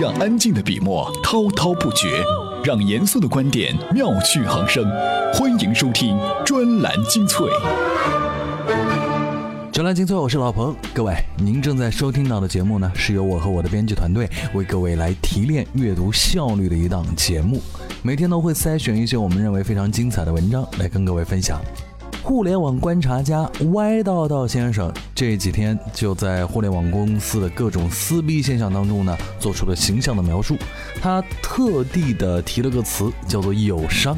让安静的笔墨滔滔不绝，让严肃的观点妙趣横生。欢迎收听专栏精粹。专栏精粹，我是老彭。各位，您正在收听到的节目呢，是由我和我的编辑团队为各位来提炼阅读效率的一档节目。每天都会筛选一些我们认为非常精彩的文章来跟各位分享。互联网观察家歪道道先生这几天就在互联网公司的各种撕逼现象当中呢，做出了形象的描述。他特地的提了个词，叫做“友商”。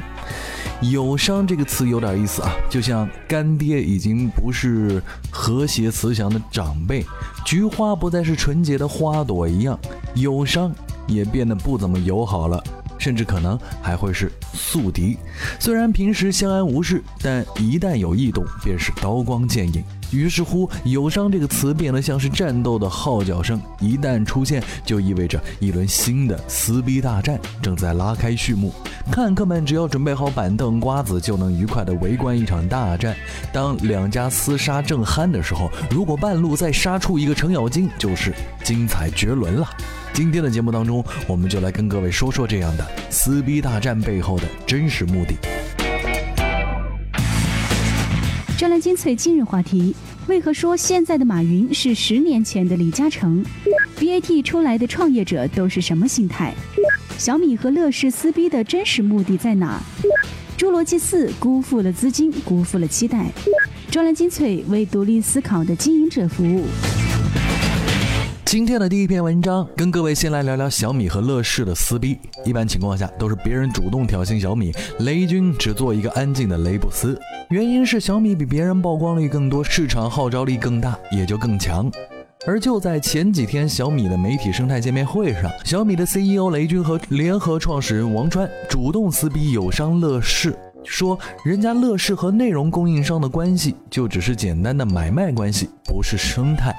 友商这个词有点意思啊，就像干爹已经不是和谐慈祥的长辈，菊花不再是纯洁的花朵一样，友商也变得不怎么友好了。甚至可能还会是宿敌。虽然平时相安无事，但一旦有异动，便是刀光剑影。于是乎，“友商”这个词变得像是战斗的号角声，一旦出现，就意味着一轮新的撕逼大战正在拉开序幕。看客们只要准备好板凳瓜子，就能愉快地围观一场大战。当两家厮杀正酣的时候，如果半路再杀出一个程咬金，就是精彩绝伦了。今天的节目当中，我们就来跟各位说说这样的撕逼大战背后的真实目的。专栏精粹今日话题：为何说现在的马云是十年前的李嘉诚？BAT 出来的创业者都是什么心态？小米和乐视撕逼的真实目的在哪？侏罗纪四辜负了资金，辜负了期待。专栏精粹为独立思考的经营者服务。今天的第一篇文章，跟各位先来聊聊小米和乐视的撕逼。一般情况下，都是别人主动挑衅小米，雷军只做一个安静的雷布斯。原因是小米比别人曝光率更多，市场号召力更大，也就更强。而就在前几天，小米的媒体生态见面会上，小米的 CEO 雷军和联合创始人王川主动撕逼友商乐视，说人家乐视和内容供应商的关系就只是简单的买卖关系，不是生态。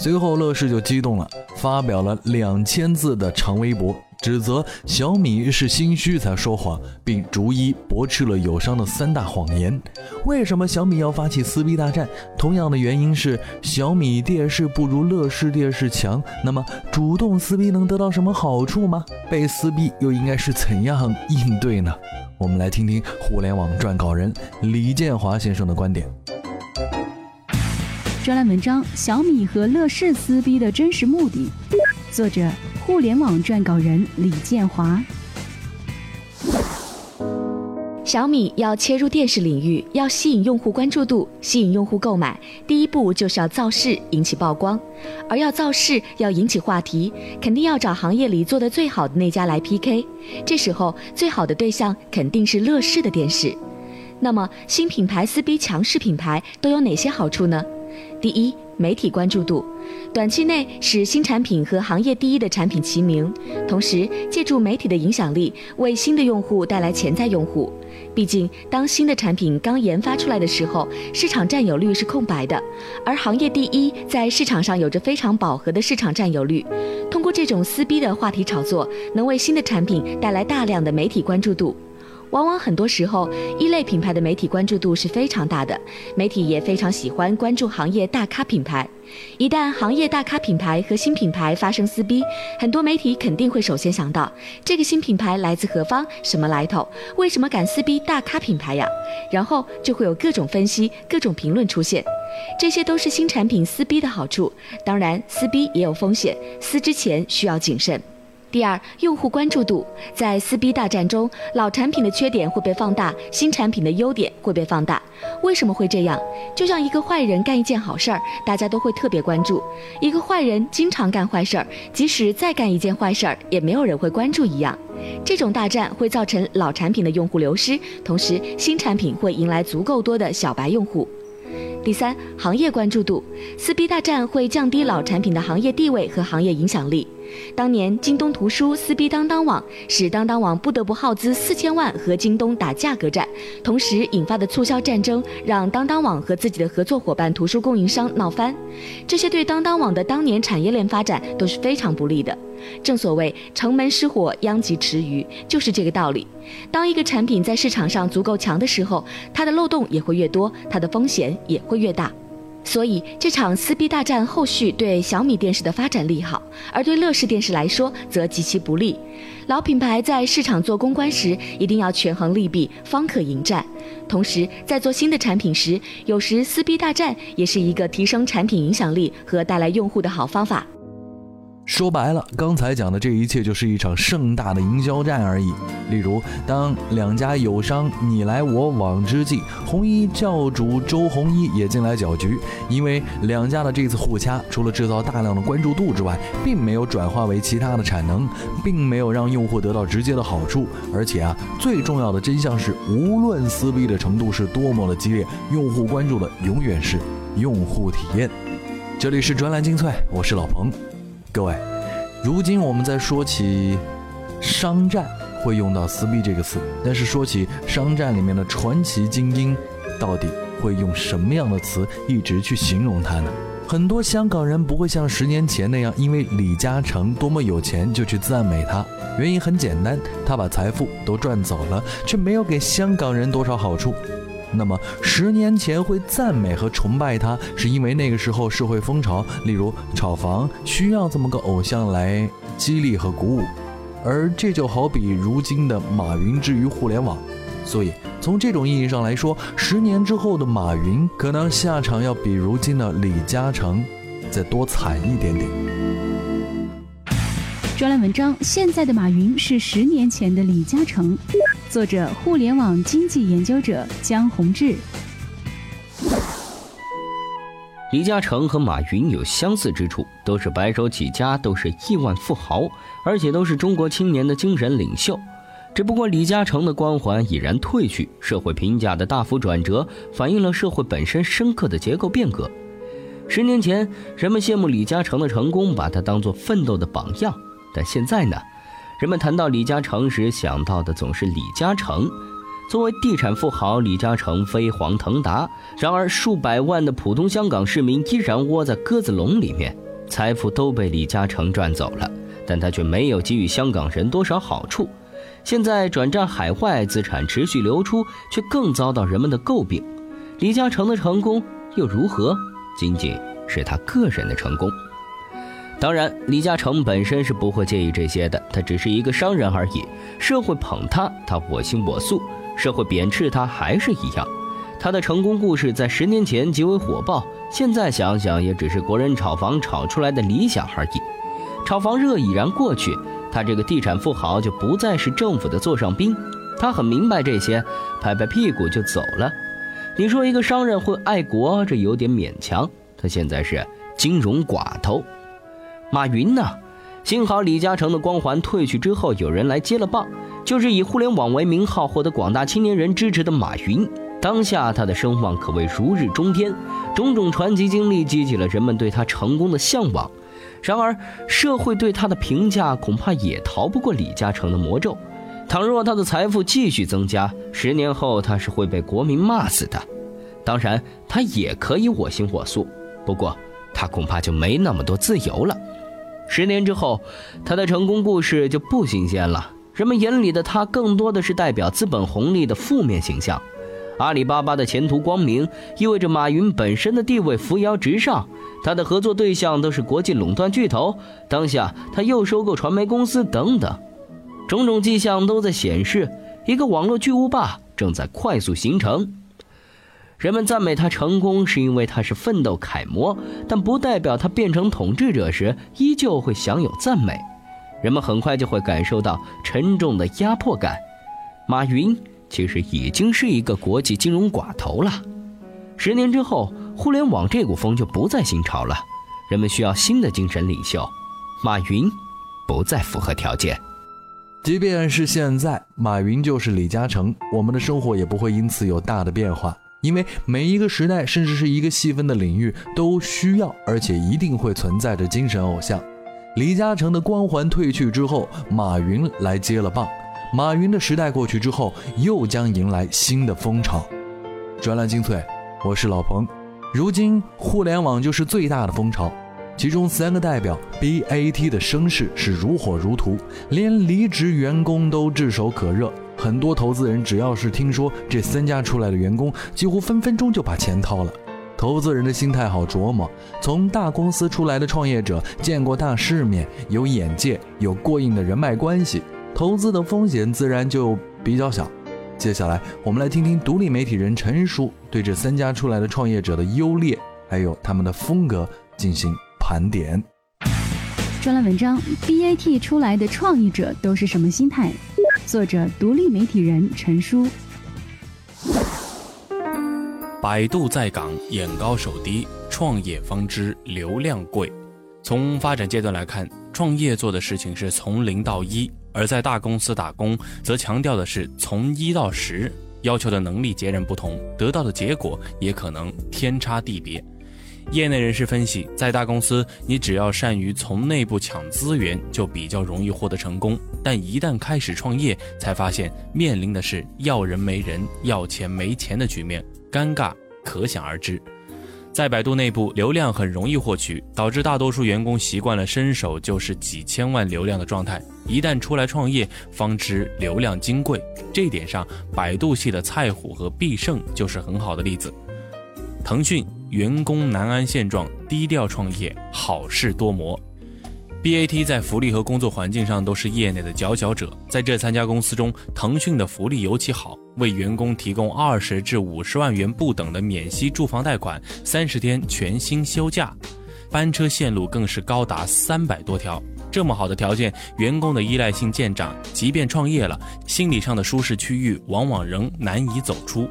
随后，乐视就激动了，发表了两千字的长微博，指责小米是心虚才说谎，并逐一驳斥了友商的三大谎言。为什么小米要发起撕逼大战？同样的原因是小米电视不如乐视电视强。那么，主动撕逼能得到什么好处吗？被撕逼又应该是怎样应对呢？我们来听听互联网撰稿人李建华先生的观点。专栏文章：小米和乐视撕逼的真实目的。作者：互联网撰稿人李建华。小米要切入电视领域，要吸引用户关注度，吸引用户购买，第一步就是要造势，引起曝光。而要造势，要引起话题，肯定要找行业里做的最好的那家来 PK。这时候，最好的对象肯定是乐视的电视。那么，新品牌撕逼强势品牌都有哪些好处呢？第一，媒体关注度，短期内使新产品和行业第一的产品齐名，同时借助媒体的影响力，为新的用户带来潜在用户。毕竟，当新的产品刚研发出来的时候，市场占有率是空白的，而行业第一在市场上有着非常饱和的市场占有率。通过这种撕逼的话题炒作，能为新的产品带来大量的媒体关注度。往往很多时候，一类品牌的媒体关注度是非常大的，媒体也非常喜欢关注行业大咖品牌。一旦行业大咖品牌和新品牌发生撕逼，很多媒体肯定会首先想到这个新品牌来自何方，什么来头，为什么敢撕逼大咖品牌呀？然后就会有各种分析、各种评论出现，这些都是新产品撕逼的好处。当然，撕逼也有风险，撕之前需要谨慎。第二，用户关注度在撕逼大战中，老产品的缺点会被放大，新产品的优点会被放大。为什么会这样？就像一个坏人干一件好事儿，大家都会特别关注；一个坏人经常干坏事儿，即使再干一件坏事儿，也没有人会关注一样。这种大战会造成老产品的用户流失，同时新产品会迎来足够多的小白用户。第三，行业关注度，撕逼大战会降低老产品的行业地位和行业影响力。当年京东图书撕逼当当网，使当当网不得不耗资四千万和京东打价格战，同时引发的促销战争让当当网和自己的合作伙伴图书供应商闹翻，这些对当当网的当年产业链发展都是非常不利的。正所谓城门失火，殃及池鱼，就是这个道理。当一个产品在市场上足够强的时候，它的漏洞也会越多，它的风险也会越大。所以这场撕逼大战后续对小米电视的发展利好，而对乐视电视来说则极其不利。老品牌在市场做公关时，一定要权衡利弊，方可迎战。同时，在做新的产品时，有时撕逼大战也是一个提升产品影响力和带来用户的好方法。说白了，刚才讲的这一切就是一场盛大的营销战而已。例如，当两家友商你来我往之际，红衣教主周鸿祎也进来搅局。因为两家的这次互掐，除了制造大量的关注度之外，并没有转化为其他的产能，并没有让用户得到直接的好处。而且啊，最重要的真相是，无论撕逼的程度是多么的激烈，用户关注的永远是用户体验。这里是专栏精粹，我是老彭。各位，如今我们在说起商战，会用到“撕逼”这个词，但是说起商战里面的传奇精英，到底会用什么样的词一直去形容他呢？很多香港人不会像十年前那样，因为李嘉诚多么有钱就去赞美他。原因很简单，他把财富都赚走了，却没有给香港人多少好处。那么十年前会赞美和崇拜他，是因为那个时候社会风潮，例如炒房需要这么个偶像来激励和鼓舞，而这就好比如今的马云之于互联网，所以从这种意义上来说，十年之后的马云可能下场要比如今的李嘉诚再多惨一点点。专栏文章：现在的马云是十年前的李嘉诚。作者：互联网经济研究者江宏志。李嘉诚和马云有相似之处，都是白手起家，都是亿万富豪，而且都是中国青年的精神领袖。只不过李嘉诚的光环已然褪去，社会评价的大幅转折，反映了社会本身深刻的结构变革。十年前，人们羡慕李嘉诚的成功，把他当作奋斗的榜样，但现在呢？人们谈到李嘉诚时，想到的总是李嘉诚。作为地产富豪，李嘉诚飞黄腾达。然而，数百万的普通香港市民依然窝在鸽子笼里面，财富都被李嘉诚赚走了，但他却没有给予香港人多少好处。现在转战海外，资产持续流出，却更遭到人们的诟病。李嘉诚的成功又如何？仅仅是他个人的成功。当然，李嘉诚本身是不会介意这些的，他只是一个商人而已。社会捧他，他我行我素；社会贬斥他，还是一样。他的成功故事在十年前极为火爆，现在想想也只是国人炒房炒出来的理想而已。炒房热已然过去，他这个地产富豪就不再是政府的座上宾。他很明白这些，拍拍屁股就走了。你说一个商人会爱国，这有点勉强。他现在是金融寡头。马云呢？幸好李嘉诚的光环褪去之后，有人来接了棒，就是以互联网为名号获得广大青年人支持的马云。当下他的声望可谓如日中天，种种传奇经历激起了人们对他成功的向往。然而，社会对他的评价恐怕也逃不过李嘉诚的魔咒。倘若他的财富继续增加，十年后他是会被国民骂死的。当然，他也可以我行我素，不过他恐怕就没那么多自由了。十年之后，他的成功故事就不新鲜了。人们眼里的他，更多的是代表资本红利的负面形象。阿里巴巴的前途光明，意味着马云本身的地位扶摇直上。他的合作对象都是国际垄断巨头。当下，他又收购传媒公司等等，种种迹象都在显示，一个网络巨无霸正在快速形成。人们赞美他成功，是因为他是奋斗楷模，但不代表他变成统治者时依旧会享有赞美。人们很快就会感受到沉重的压迫感。马云其实已经是一个国际金融寡头了。十年之后，互联网这股风就不再新潮了，人们需要新的精神领袖。马云不再符合条件。即便是现在，马云就是李嘉诚，我们的生活也不会因此有大的变化。因为每一个时代，甚至是一个细分的领域，都需要，而且一定会存在着精神偶像。李嘉诚的光环褪去之后，马云来接了棒。马云的时代过去之后，又将迎来新的风潮。专栏精粹，我是老彭。如今，互联网就是最大的风潮，其中三个代表 BAT 的声势是如火如荼，连离职员工都炙手可热。很多投资人只要是听说这三家出来的员工，几乎分分钟就把钱掏了。投资人的心态好琢磨。从大公司出来的创业者，见过大世面，有眼界，有过硬的人脉关系，投资的风险自然就比较小。接下来，我们来听听独立媒体人陈叔对这三家出来的创业者的优劣，还有他们的风格进行盘点。专栏文章：BAT 出来的创业者都是什么心态？作者：独立媒体人陈叔。百度在岗，眼高手低，创业方知流量贵。从发展阶段来看，创业做的事情是从零到一。而在大公司打工，则强调的是从一到十，要求的能力截然不同，得到的结果也可能天差地别。业内人士分析，在大公司，你只要善于从内部抢资源，就比较容易获得成功；但一旦开始创业，才发现面临的是要人没人、要钱没钱的局面，尴尬可想而知。在百度内部，流量很容易获取，导致大多数员工习惯了伸手就是几千万流量的状态。一旦出来创业，方知流量金贵。这一点上，百度系的蔡虎和必胜就是很好的例子。腾讯员工难安现状，低调创业，好事多磨。BAT 在福利和工作环境上都是业内的佼佼者。在这三家公司中，腾讯的福利尤其好，为员工提供二十至五十万元不等的免息住房贷款，三十天全薪休假，班车线路更是高达三百多条。这么好的条件，员工的依赖性渐长，即便创业了，心理上的舒适区域往往仍难以走出。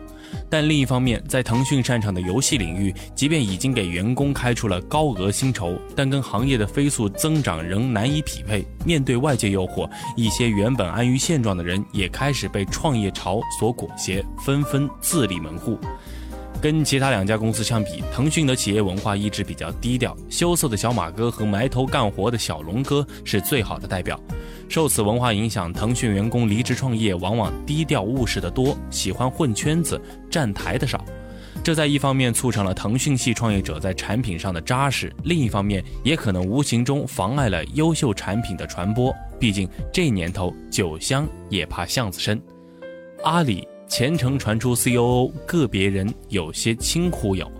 但另一方面，在腾讯擅长的游戏领域，即便已经给员工开出了高额薪酬，但跟行业的飞速增长仍难以匹配。面对外界诱惑，一些原本安于现状的人也开始被创业潮所裹挟，纷纷自立门户。跟其他两家公司相比，腾讯的企业文化一直比较低调，羞涩的小马哥和埋头干活的小龙哥是最好的代表。受此文化影响，腾讯员工离职创业往往低调务实的多，喜欢混圈子、站台的少。这在一方面促成了腾讯系创业者在产品上的扎实，另一方面也可能无形中妨碍了优秀产品的传播。毕竟这年头，酒香也怕巷子深。阿里前程传出 COO，个别人有些轻忽悠。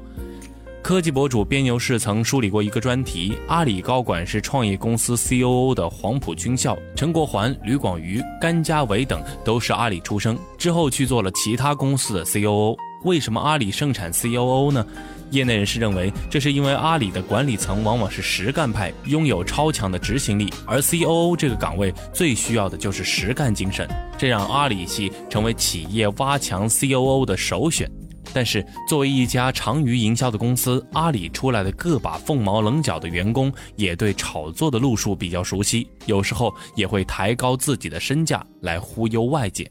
科技博主边牛士曾梳理过一个专题：阿里高管是创业公司 COO 的黄埔军校，陈国环、吕广瑜、甘家伟等都是阿里出生，之后去做了其他公司的 COO。为什么阿里盛产 COO 呢？业内人士认为，这是因为阿里的管理层往往是实干派，拥有超强的执行力，而 COO 这个岗位最需要的就是实干精神，这让阿里系成为企业挖强 COO 的首选。但是，作为一家长于营销的公司，阿里出来的个把凤毛棱角的员工也对炒作的路数比较熟悉，有时候也会抬高自己的身价来忽悠外界。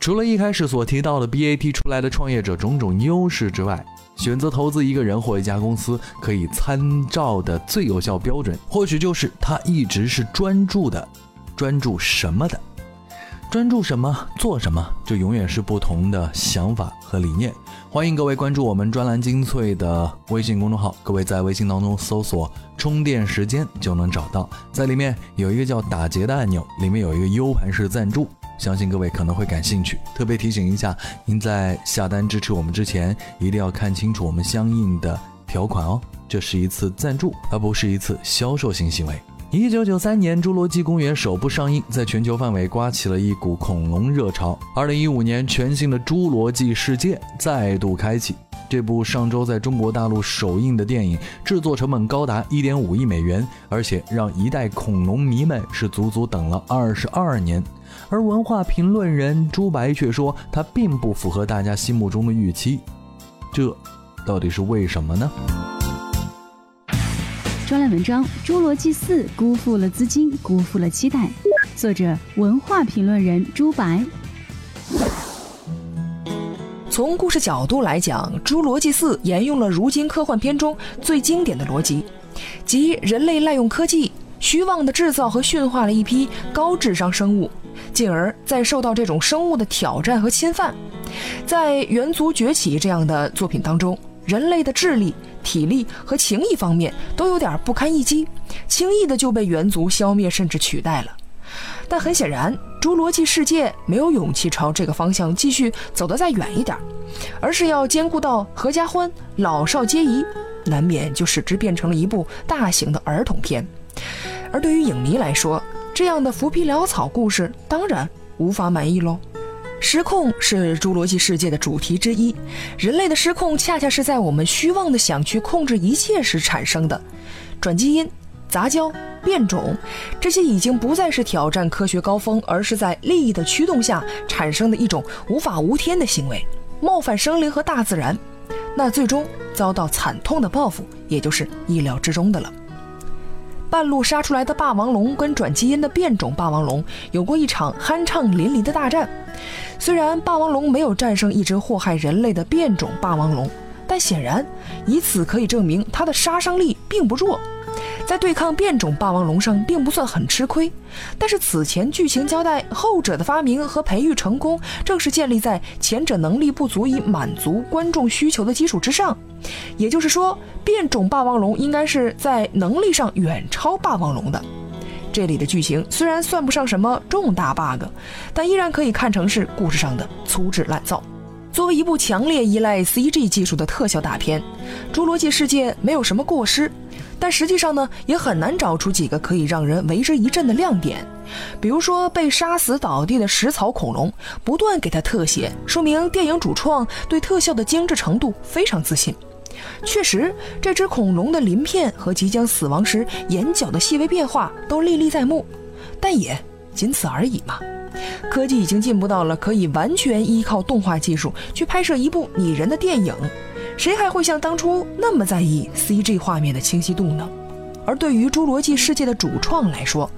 除了一开始所提到的 BAT 出来的创业者种种优势之外，选择投资一个人或一家公司可以参照的最有效标准，或许就是他一直是专注的，专注什么的。专注什么做什么，这永远是不同的想法和理念。欢迎各位关注我们专栏精粹的微信公众号，各位在微信当中搜索“充电时间”就能找到，在里面有一个叫“打劫”的按钮，里面有一个 U 盘式赞助，相信各位可能会感兴趣。特别提醒一下，您在下单支持我们之前，一定要看清楚我们相应的条款哦，这是一次赞助，而不是一次销售性行为。一九九三年，《侏罗纪公园》首部上映，在全球范围刮起了一股恐龙热潮。二零一五年，全新的《侏罗纪世界》再度开启。这部上周在中国大陆首映的电影，制作成本高达一点五亿美元，而且让一代恐龙迷们是足足等了二十二年。而文化评论人朱白却说，它并不符合大家心目中的预期。这到底是为什么呢？专栏文章《侏罗纪四》辜负了资金，辜负了期待。作者：文化评论人朱白。从故事角度来讲，《侏罗纪四》沿用了如今科幻片中最经典的逻辑，即人类滥用科技，虚妄地制造和驯化了一批高智商生物，进而再受到这种生物的挑战和侵犯。在《猿族崛起》这样的作品当中，人类的智力。体力和情谊方面都有点不堪一击，轻易的就被猿族消灭甚至取代了。但很显然，侏罗纪世界没有勇气朝这个方向继续走得再远一点，而是要兼顾到合家欢、老少皆宜，难免就使之变成了一部大型的儿童片。而对于影迷来说，这样的浮皮潦草故事当然无法满意喽。失控是侏罗纪世界的主题之一，人类的失控恰恰是在我们虚妄的想去控制一切时产生的，转基因。杂交、变种，这些已经不再是挑战科学高峰，而是在利益的驱动下产生的一种无法无天的行为，冒犯生灵和大自然，那最终遭到惨痛的报复，也就是意料之中的了。半路杀出来的霸王龙跟转基因的变种霸王龙有过一场酣畅淋漓的大战，虽然霸王龙没有战胜一只祸害人类的变种霸王龙，但显然以此可以证明它的杀伤力并不弱。在对抗变种霸王龙上并不算很吃亏，但是此前剧情交代后者的发明和培育成功，正是建立在前者能力不足以满足观众需求的基础之上。也就是说，变种霸王龙应该是在能力上远超霸王龙的。这里的剧情虽然算不上什么重大 bug，但依然可以看成是故事上的粗制滥造。作为一部强烈依赖 CG 技术的特效大片，《侏罗纪世界》没有什么过失。但实际上呢，也很难找出几个可以让人为之一振的亮点。比如说，被杀死倒地的食草恐龙，不断给它特写，说明电影主创对特效的精致程度非常自信。确实，这只恐龙的鳞片和即将死亡时眼角的细微变化都历历在目，但也仅此而已嘛。科技已经进步到了可以完全依靠动画技术去拍摄一部拟人的电影。谁还会像当初那么在意 CG 画面的清晰度呢？而对于侏罗纪世界的主创来说，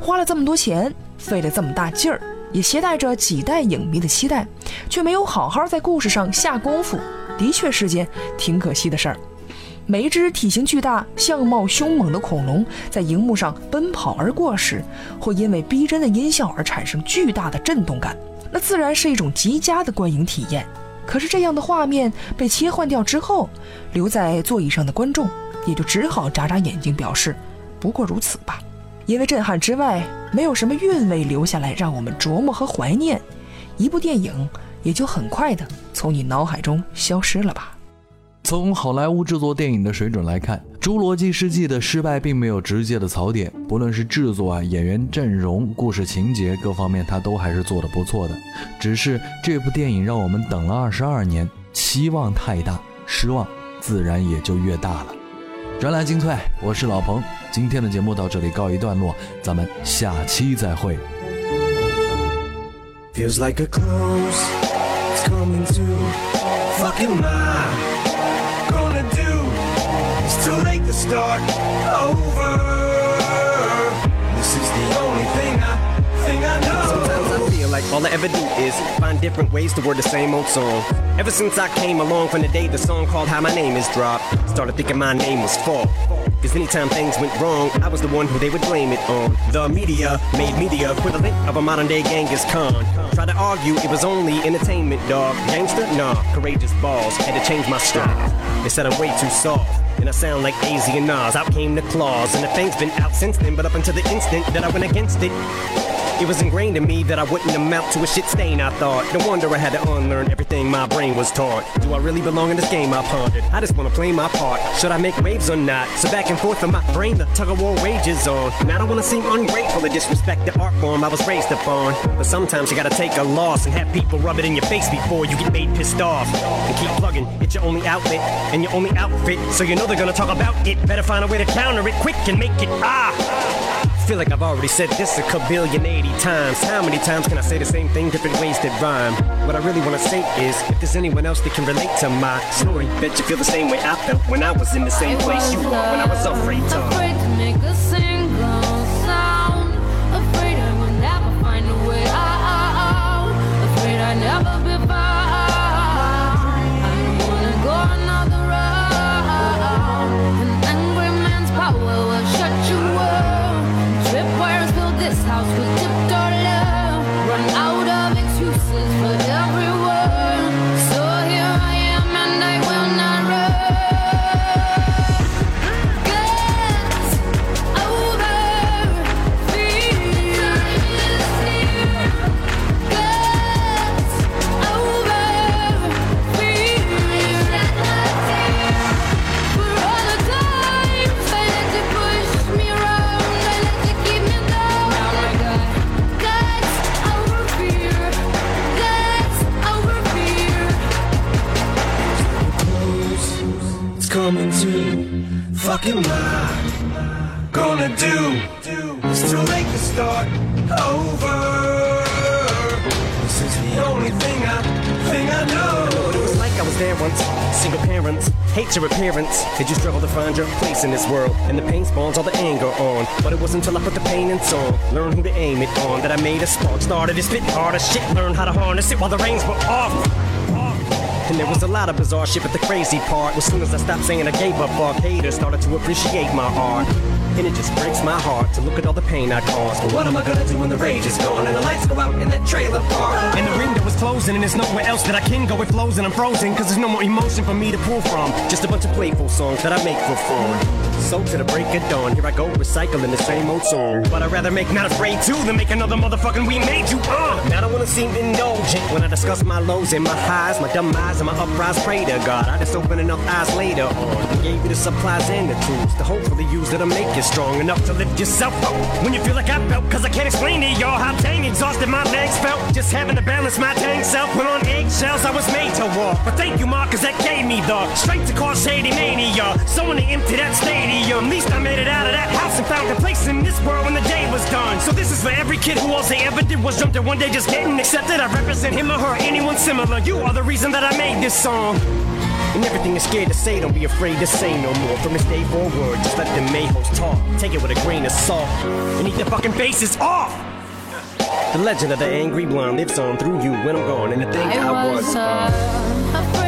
花了这么多钱，费了这么大劲儿，也携带着几代影迷的期待，却没有好好在故事上下功夫，的确是件挺可惜的事儿。每一只体型巨大、相貌凶猛的恐龙在荧幕上奔跑而过时，会因为逼真的音效而产生巨大的震动感，那自然是一种极佳的观影体验。可是这样的画面被切换掉之后，留在座椅上的观众也就只好眨眨眼睛，表示不过如此吧。因为震撼之外，没有什么韵味留下来让我们琢磨和怀念，一部电影也就很快的从你脑海中消失了吧。从好莱坞制作电影的水准来看，《侏罗纪世纪》的失败并没有直接的槽点，不论是制作啊、演员阵容、故事情节各方面，它都还是做的不错的。只是这部电影让我们等了二十二年，期望太大，失望自然也就越大了。专栏精粹，我是老彭，今天的节目到这里告一段落，咱们下期再会。Feels like a close, it's coming to fucking mind. too late to start over. This is the only thing I, thing I know. Sometimes I feel like all I ever do is find different ways to word the same old song. Ever since I came along from the day the song called How My Name Is dropped, started thinking my name was fault. Cause anytime things went wrong, I was the one who they would blame it on. The media made me the equivalent of a modern day Genghis Khan. Tried to argue it was only entertainment, dog. Gangster? Nah, courageous balls. Had to change my style. They said I'm way too soft. Sound like AZ and Nas. Out came the claws, and the thing's been out since then. But up until the instant that I went against it, it was ingrained in me that I wouldn't amount to a shit stain, I thought. No wonder I had to unlearn everything my brain was taught. Do I really belong in this game? I pondered. I just wanna play my part. Should I make waves or not? So back and forth in my brain, the tug of war rages on. And I don't wanna seem ungrateful or disrespect the art form I was raised upon. But sometimes you gotta take a loss and have people rub it in your face before you get made pissed off. And keep plugging, it's your only outlet and your only outfit. So you know they're gonna talk about it. Better find a way to counter it quick and make it ah. I feel like I've already said this a kabillion 80 times. How many times can I say the same thing, different ways that rhyme? What I really wanna say is, if there's anyone else that can relate to my story, bet you feel the same way I felt when I was in the same place you were when I was afraid to. Fuck am gonna do? It's too late to start over. This is the only thing I, thing I know. It was like I was there once, single parents, hate your appearance. Did you struggle to find your place in this world? And the pain spawns all the anger on. But it wasn't until I put the pain in song, learn who to aim it on, that I made a spark. Started to spit harder shit, learned how to harness it while the reins were off. And there was a lot of bizarre shit, but the crazy part was soon as I stopped saying I gave up, fuck haters started to appreciate my art. And it just breaks my heart to look at all the pain I caused. But what am I gonna do when the rage is gone and the lights go out in that trailer park? And the window is closing, and there's nowhere else that I can go. It flows, and I'm frozen, cause there's no more emotion for me to pull from. Just a bunch of playful songs that I make for fun. So to the break of dawn, here I go recycling the same old song. But I'd rather make Not Afraid to than make another motherfucking We Made You uh. Now I don't wanna seem indulgent when I discuss my lows and my highs, my dumb eyes and my uprise. Pray to God, I just open enough eyes later on. Gave you the supplies and the tools to hopefully use to make you strong enough to lift yourself up. When you feel like I felt, cause I can't explain to y'all how dang exhausted my legs felt. Just having to balance my dang self. When on eggshells, I was made to walk. But thank you, Mark, cause that gave me the strength to cause shady mania. Someone to empty that stadium. At least I made it out of that house and found a place in this world when the day was done. So this is for every kid who all they ever did was jump to one day just getting accepted. I represent him or her, anyone similar. You are the reason that I made this song. And everything you're scared to say, don't be afraid to say no more. From this day forward, just let the mayhoes talk. Take it with a grain of salt and eat the fucking faces off. The legend of the angry blonde lives on through you when I'm gone, and the thing I, was. uh, afraid